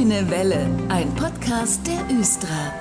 Grüne Welle, ein Podcast der Östra.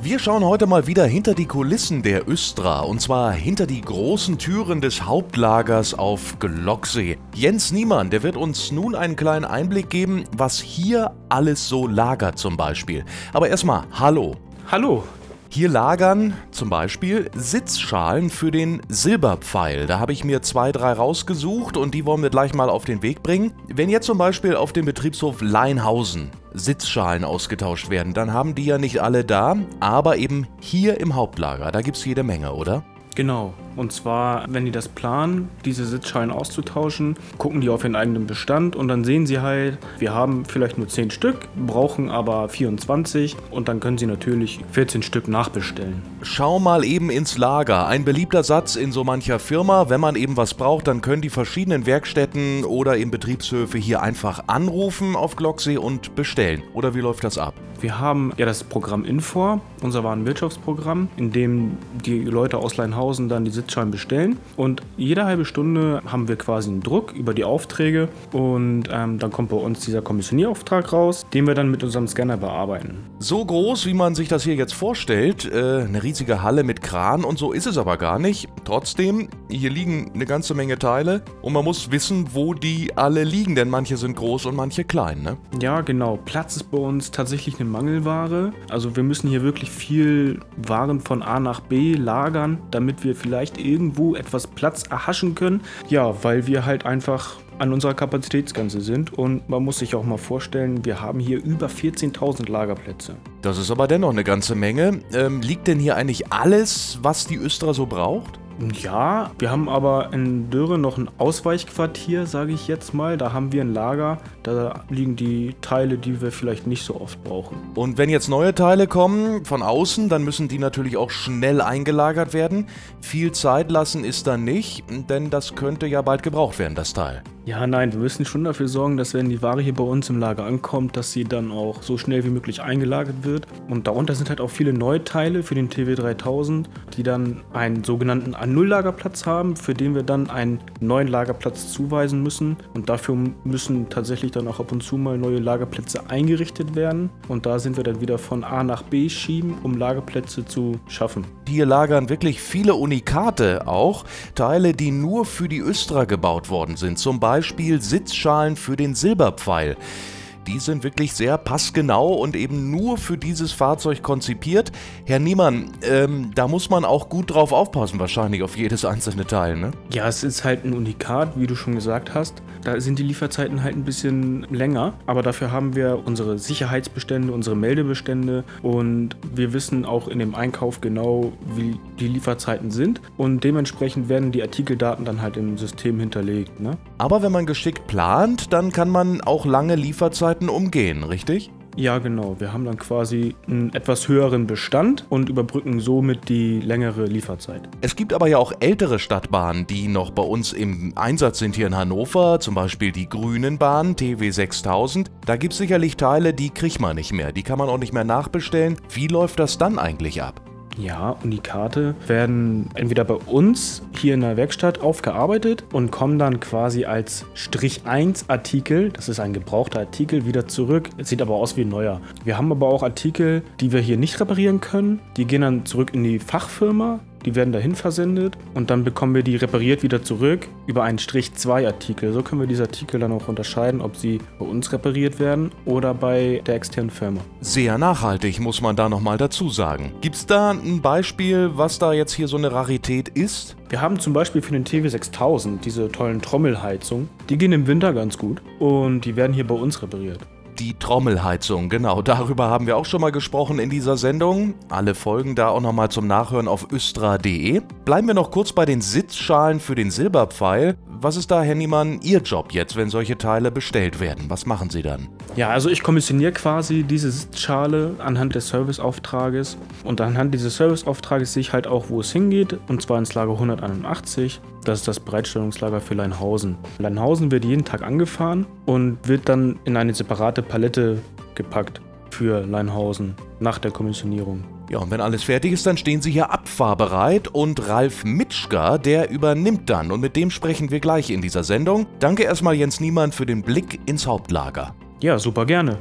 Wir schauen heute mal wieder hinter die Kulissen der Östra und zwar hinter die großen Türen des Hauptlagers auf Glocksee. Jens Niemann, der wird uns nun einen kleinen Einblick geben, was hier alles so lagert zum Beispiel. Aber erstmal, hallo. Hallo, Hier lagern zum Beispiel Sitzschalen für den Silberpfeil. Da habe ich mir zwei, drei rausgesucht und die wollen wir gleich mal auf den Weg bringen. Wenn jetzt zum Beispiel auf dem Betriebshof Leinhausen Sitzschalen ausgetauscht werden, dann haben die ja nicht alle da, aber eben hier im Hauptlager. Da gibt es jede Menge, oder? genau. Und zwar, wenn die das planen, diese Sitzschalen auszutauschen, gucken die auf ihren eigenen Bestand und dann sehen sie halt, wir haben vielleicht nur 10 Stück, brauchen aber 24 und dann können sie natürlich 14 Stück nachbestellen. Schau mal eben ins Lager. Ein beliebter Satz in so mancher Firma. Wenn man eben was braucht, dann können die verschiedenen Werkstätten oder eben Betriebshöfe hier einfach anrufen auf Glocksee und bestellen. Oder wie läuft das ab? Wir haben ja das Programm Infor, unser Warenwirtschaftsprogramm, in dem die Leute aus Leinhausen dann die Sitzschalen bestellen. Und jede halbe Stunde haben wir quasi einen Druck über die Aufträge und ähm, dann kommt bei uns dieser Kommissionierauftrag raus, den wir dann mit unserem Scanner bearbeiten. So groß, wie man sich das hier jetzt vorstellt, äh, eine riesige Halle mit Kran und so ist es aber gar nicht. Trotzdem, hier liegen eine ganze Menge Teile und man muss wissen, wo die alle liegen, denn manche sind groß und manche klein, ne? Ja, genau. Platz ist bei uns tatsächlich eine Mangelware. Also wir müssen hier wirklich viel Waren von A nach B lagern, damit wir vielleicht irgendwo etwas Platz erhaschen können. Ja, weil wir halt einfach an unserer Kapazitätsgrenze sind und man muss sich auch mal vorstellen, wir haben hier über 14.000 Lagerplätze. Das ist aber dennoch eine ganze Menge. Ähm, liegt denn hier eigentlich alles, was die Östra so braucht? Ja, wir haben aber in Dürre noch ein Ausweichquartier, sage ich jetzt mal. Da haben wir ein Lager, da liegen die Teile, die wir vielleicht nicht so oft brauchen. Und wenn jetzt neue Teile kommen von außen, dann müssen die natürlich auch schnell eingelagert werden. Viel Zeit lassen ist da nicht, denn das könnte ja bald gebraucht werden, das Teil. Ja, nein, wir müssen schon dafür sorgen, dass wenn die Ware hier bei uns im Lager ankommt, dass sie dann auch so schnell wie möglich eingelagert wird. Und darunter sind halt auch viele Neuteile für den TW 3000, die dann einen sogenannten A0-Lagerplatz haben, für den wir dann einen neuen Lagerplatz zuweisen müssen. Und dafür müssen tatsächlich dann auch ab und zu mal neue Lagerplätze eingerichtet werden. Und da sind wir dann wieder von A nach B schieben, um Lagerplätze zu schaffen. Hier lagern wirklich viele Unikate auch, Teile, die nur für die Östra gebaut worden sind. Zum Beispiel Sitzschalen für den Silberpfeil. Die sind wirklich sehr passgenau und eben nur für dieses Fahrzeug konzipiert. Herr Niemann, ähm, da muss man auch gut drauf aufpassen, wahrscheinlich auf jedes einzelne Teil, ne? Ja, es ist halt ein Unikat, wie du schon gesagt hast. Da sind die Lieferzeiten halt ein bisschen länger, aber dafür haben wir unsere Sicherheitsbestände, unsere Meldebestände und wir wissen auch in dem Einkauf genau, wie die Lieferzeiten sind und dementsprechend werden die Artikeldaten dann halt im System hinterlegt. Ne? Aber wenn man geschickt plant, dann kann man auch lange Lieferzeiten umgehen, richtig? Ja, genau. Wir haben dann quasi einen etwas höheren Bestand und überbrücken somit die längere Lieferzeit. Es gibt aber ja auch ältere Stadtbahnen, die noch bei uns im Einsatz sind hier in Hannover, zum Beispiel die Grünenbahn TW 6000. Da gibt es sicherlich Teile, die kriegt man nicht mehr, die kann man auch nicht mehr nachbestellen. Wie läuft das dann eigentlich ab? Ja, Unikate werden entweder bei uns hier in der Werkstatt aufgearbeitet und kommen dann quasi als Strich 1 Artikel, das ist ein gebrauchter Artikel, wieder zurück. Es sieht aber aus wie ein neuer. Wir haben aber auch Artikel, die wir hier nicht reparieren können. Die gehen dann zurück in die Fachfirma. Die werden dahin versendet und dann bekommen wir die repariert wieder zurück über einen Strich 2 Artikel. So können wir diese Artikel dann auch unterscheiden, ob sie bei uns repariert werden oder bei der externen Firma. Sehr nachhaltig, muss man da nochmal dazu sagen. Gibt's da ein Beispiel, was da jetzt hier so eine Rarität ist? Wir haben zum Beispiel für den TW 6000 diese tollen Trommelheizungen. Die gehen im Winter ganz gut und die werden hier bei uns repariert. Die Trommelheizung, genau, darüber haben wir auch schon mal gesprochen in dieser Sendung. Alle Folgen da auch nochmal zum Nachhören auf östra.de. Bleiben wir noch kurz bei den Sitzschalen für den Silberpfeil. Was ist da, Herr Niemann, Ihr Job jetzt, wenn solche Teile bestellt werden? Was machen Sie dann? Ja, also ich kommissioniere quasi diese Sitzschale anhand des Serviceauftrages und anhand dieses Serviceauftrages sehe ich halt auch, wo es hingeht und zwar ins Lager 181. Das ist das Bereitstellungslager für Leinhausen. Leinhausen wird jeden Tag angefahren und wird dann in eine separate Palette gepackt für Leinhausen nach der Kommissionierung. Ja, und wenn alles fertig ist, dann stehen Sie hier abfahrbereit und Ralf Mitschka, der übernimmt dann und mit dem sprechen wir gleich in dieser Sendung. Danke erstmal Jens Niemann für den Blick ins Hauptlager. Ja, super gerne.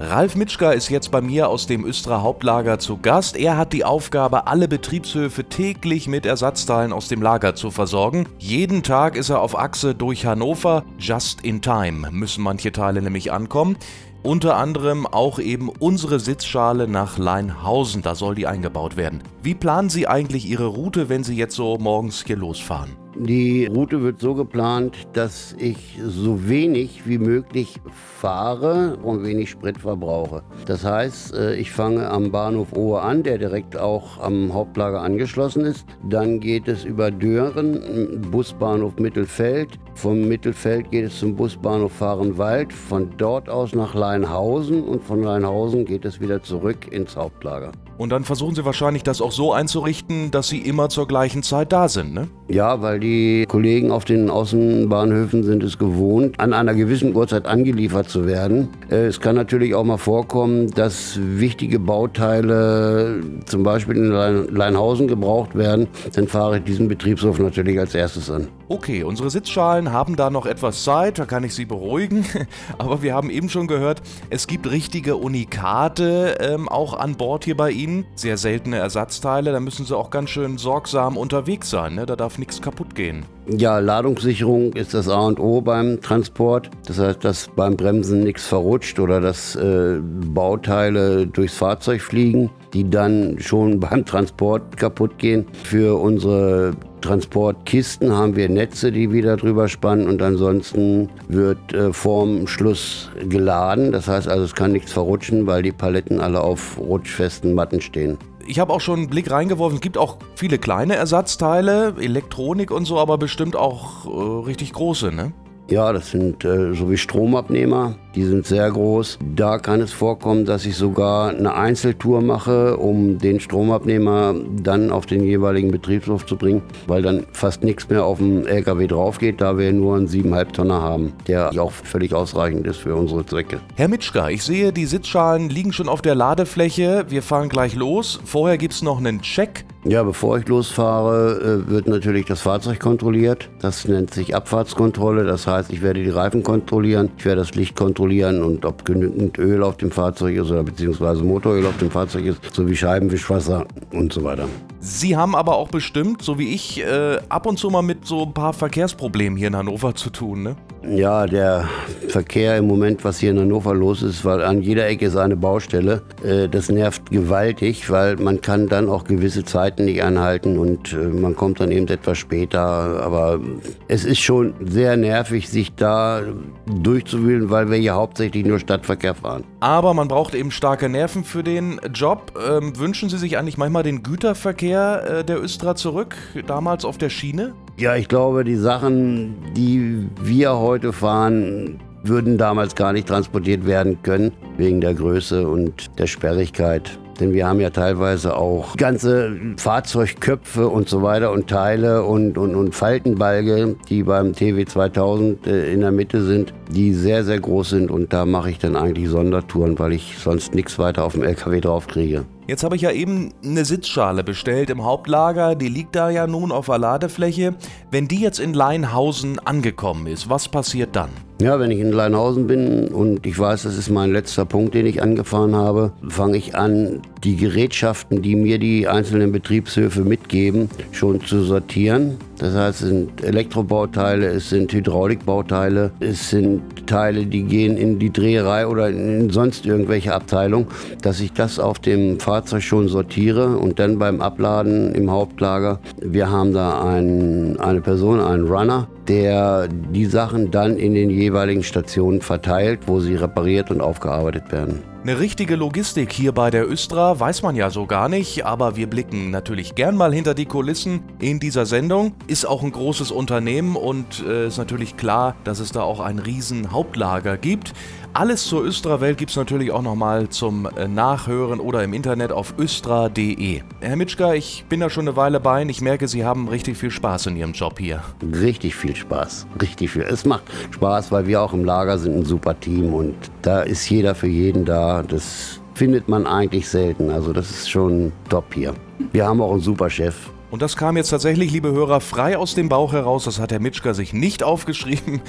Ralf Mitschka ist jetzt bei mir aus dem Östra Hauptlager zu Gast. Er hat die Aufgabe, alle Betriebshöfe täglich mit Ersatzteilen aus dem Lager zu versorgen. Jeden Tag ist er auf Achse durch Hannover. Just in time müssen manche Teile nämlich ankommen. Unter anderem auch eben unsere Sitzschale nach Leinhausen, da soll die eingebaut werden. Wie planen Sie eigentlich Ihre Route, wenn Sie jetzt so morgens hier losfahren? Die Route wird so geplant, dass ich so wenig wie möglich fahre und wenig Sprit verbrauche. Das heißt, äh, ich fange am Bahnhof Ohe an, der direkt auch am Hauptlager angeschlossen ist. Dann geht es über Dören, Busbahnhof Mittelfeld. Vom Mittelfeld geht es zum Busbahnhof Fahrenwald, von dort aus nach Leinhausen und von Leinhausen geht es wieder zurück ins Hauptlager. Und dann versuchen Sie wahrscheinlich das auch so einzurichten, dass Sie immer zur gleichen Zeit da sind, ne? Ja, weil die Kollegen auf den Außenbahnhöfen sind es gewohnt, an einer gewissen Uhrzeit angeliefert zu werden. Äh, es kann natürlich auch mal vorkommen, dass wichtige Bauteile zum Beispiel in Leinhausen gebraucht werden. Dann fahre ich diesen Betriebshof natürlich als erstes an. Okay, unsere Sitzschalen haben da noch etwas Zeit, da kann ich Sie beruhigen. Aber wir haben eben schon gehört, es gibt richtige Unikate ähm, auch an Bord hier bei Ihnen. Sehr seltene Ersatzteile, da müssen Sie auch ganz schön sorgsam unterwegs sein. Ne? Da darf nichts kaputt gehen. Ja, Ladungssicherung ist das A und O beim Transport. Das heißt, dass beim Bremsen nichts verrutscht oder dass äh, Bauteile durchs Fahrzeug fliegen, die dann schon beim Transport kaputt gehen. Für unsere Transportkisten haben wir Netze, die wieder drüber spannen und ansonsten wird äh, vorm Schluss geladen. Das heißt also, es kann nichts verrutschen, weil die Paletten alle auf rutschfesten Matten stehen. Ich habe auch schon einen Blick reingeworfen. Es gibt auch viele kleine Ersatzteile, Elektronik und so, aber bestimmt auch äh, richtig große, ne? Ja, das sind äh, so wie Stromabnehmer. Die sind sehr groß. Da kann es vorkommen, dass ich sogar eine Einzeltour mache, um den Stromabnehmer dann auf den jeweiligen Betriebshof zu bringen, weil dann fast nichts mehr auf dem LKW drauf geht, da wir nur einen 7,5 Tonner haben, der auch völlig ausreichend ist für unsere Zwecke. Herr Mitschka, ich sehe, die Sitzschalen liegen schon auf der Ladefläche. Wir fahren gleich los. Vorher gibt es noch einen Check. Ja, bevor ich losfahre, äh, wird natürlich das Fahrzeug kontrolliert. Das nennt sich Abfahrtskontrolle. Das heißt, ich werde die Reifen kontrollieren, ich werde das Licht kontrollieren und ob genügend Öl auf dem Fahrzeug ist oder beziehungsweise Motoröl auf dem Fahrzeug ist, sowie Scheibenwischwasser und so weiter. Sie haben aber auch bestimmt, so wie ich, äh, ab und zu mal mit so ein paar Verkehrsproblemen hier in Hannover zu tun, ne? Ja, der Verkehr im Moment, was hier in Hannover los ist, weil an jeder Ecke ist eine Baustelle. Äh, das nervt gewaltig, weil man kann dann auch gewisse Zeiten nicht einhalten und äh, man kommt dann eben etwas später. Aber es ist schon sehr nervig, sich da durchzuwühlen, weil wir hier hauptsächlich nur Stadtverkehr fahren. Aber man braucht eben starke Nerven für den Job. Ähm, wünschen Sie sich eigentlich manchmal den Güterverkehr äh, der Östra zurück, damals auf der Schiene? Ja, ich glaube, die Sachen, die wir heute fahren, würden damals gar nicht transportiert werden können, wegen der Größe und der Sperrigkeit. Denn wir haben ja teilweise auch ganze Fahrzeugköpfe und so weiter und Teile und, und, und Faltenbalge, die beim TW 2000 äh, in der Mitte sind, die sehr, sehr groß sind. Und da mache ich dann eigentlich Sondertouren, weil ich sonst nichts weiter auf dem LKW draufkriege. Jetzt habe ich ja eben eine Sitzschale bestellt im Hauptlager, die liegt da ja nun auf der Ladefläche. Wenn die jetzt in Leinhausen angekommen ist, was passiert dann? Ja, wenn ich in Leinhausen bin und ich weiß, das ist mein letzter Punkt, den ich angefahren habe, fange ich an, die Gerätschaften, die mir die einzelnen Betriebshöfe mitgeben, schon zu sortieren. Das heißt, es sind Elektrobauteile, es sind Hydraulikbauteile, es sind Teile, die gehen in die Dreherei oder in sonst irgendwelche Abteilung, dass ich das auf dem Fahrzeug schon sortiere und dann beim Abladen im Hauptlager, wir haben da ein, eine Person, einen Runner, der die Sachen dann in den jeweiligen Stationen verteilt, wo sie repariert und aufgearbeitet werden. Eine richtige Logistik hier bei der Östra weiß man ja so gar nicht, aber wir blicken natürlich gern mal hinter die Kulissen in dieser Sendung. Ist auch ein großes Unternehmen und äh, ist natürlich klar, dass es da auch ein riesen Hauptlager gibt. Alles zur Östra-Welt gibt es natürlich auch nochmal zum äh, Nachhören oder im Internet auf östra.de. Herr Mitschka, ich bin da schon eine Weile bei und ich merke, Sie haben richtig viel Spaß in Ihrem Job hier. Richtig viel Spaß, richtig viel. Es macht Spaß, weil wir auch im Lager sind ein super Team und da ist jeder für jeden da. Das findet man eigentlich selten. Also das ist schon top hier. Wir haben auch einen super Chef. Und das kam jetzt tatsächlich, liebe Hörer, frei aus dem Bauch heraus. Das hat Herr Mitschka sich nicht aufgeschrieben.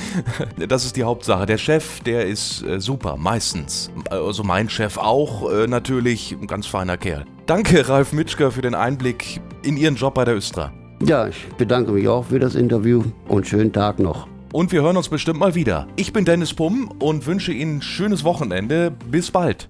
Das ist die Hauptsache. Der Chef, der ist äh, super, meistens. Also mein Chef auch, äh, natürlich. Ein ganz feiner Kerl. Danke, Ralf Mitschka, für den Einblick in Ihren Job bei der Östra. Ja, ich bedanke mich auch für das Interview und schönen Tag noch. Und wir hören uns bestimmt mal wieder. Ich bin Dennis Pumm und wünsche Ihnen ein schönes Wochenende. Bis bald.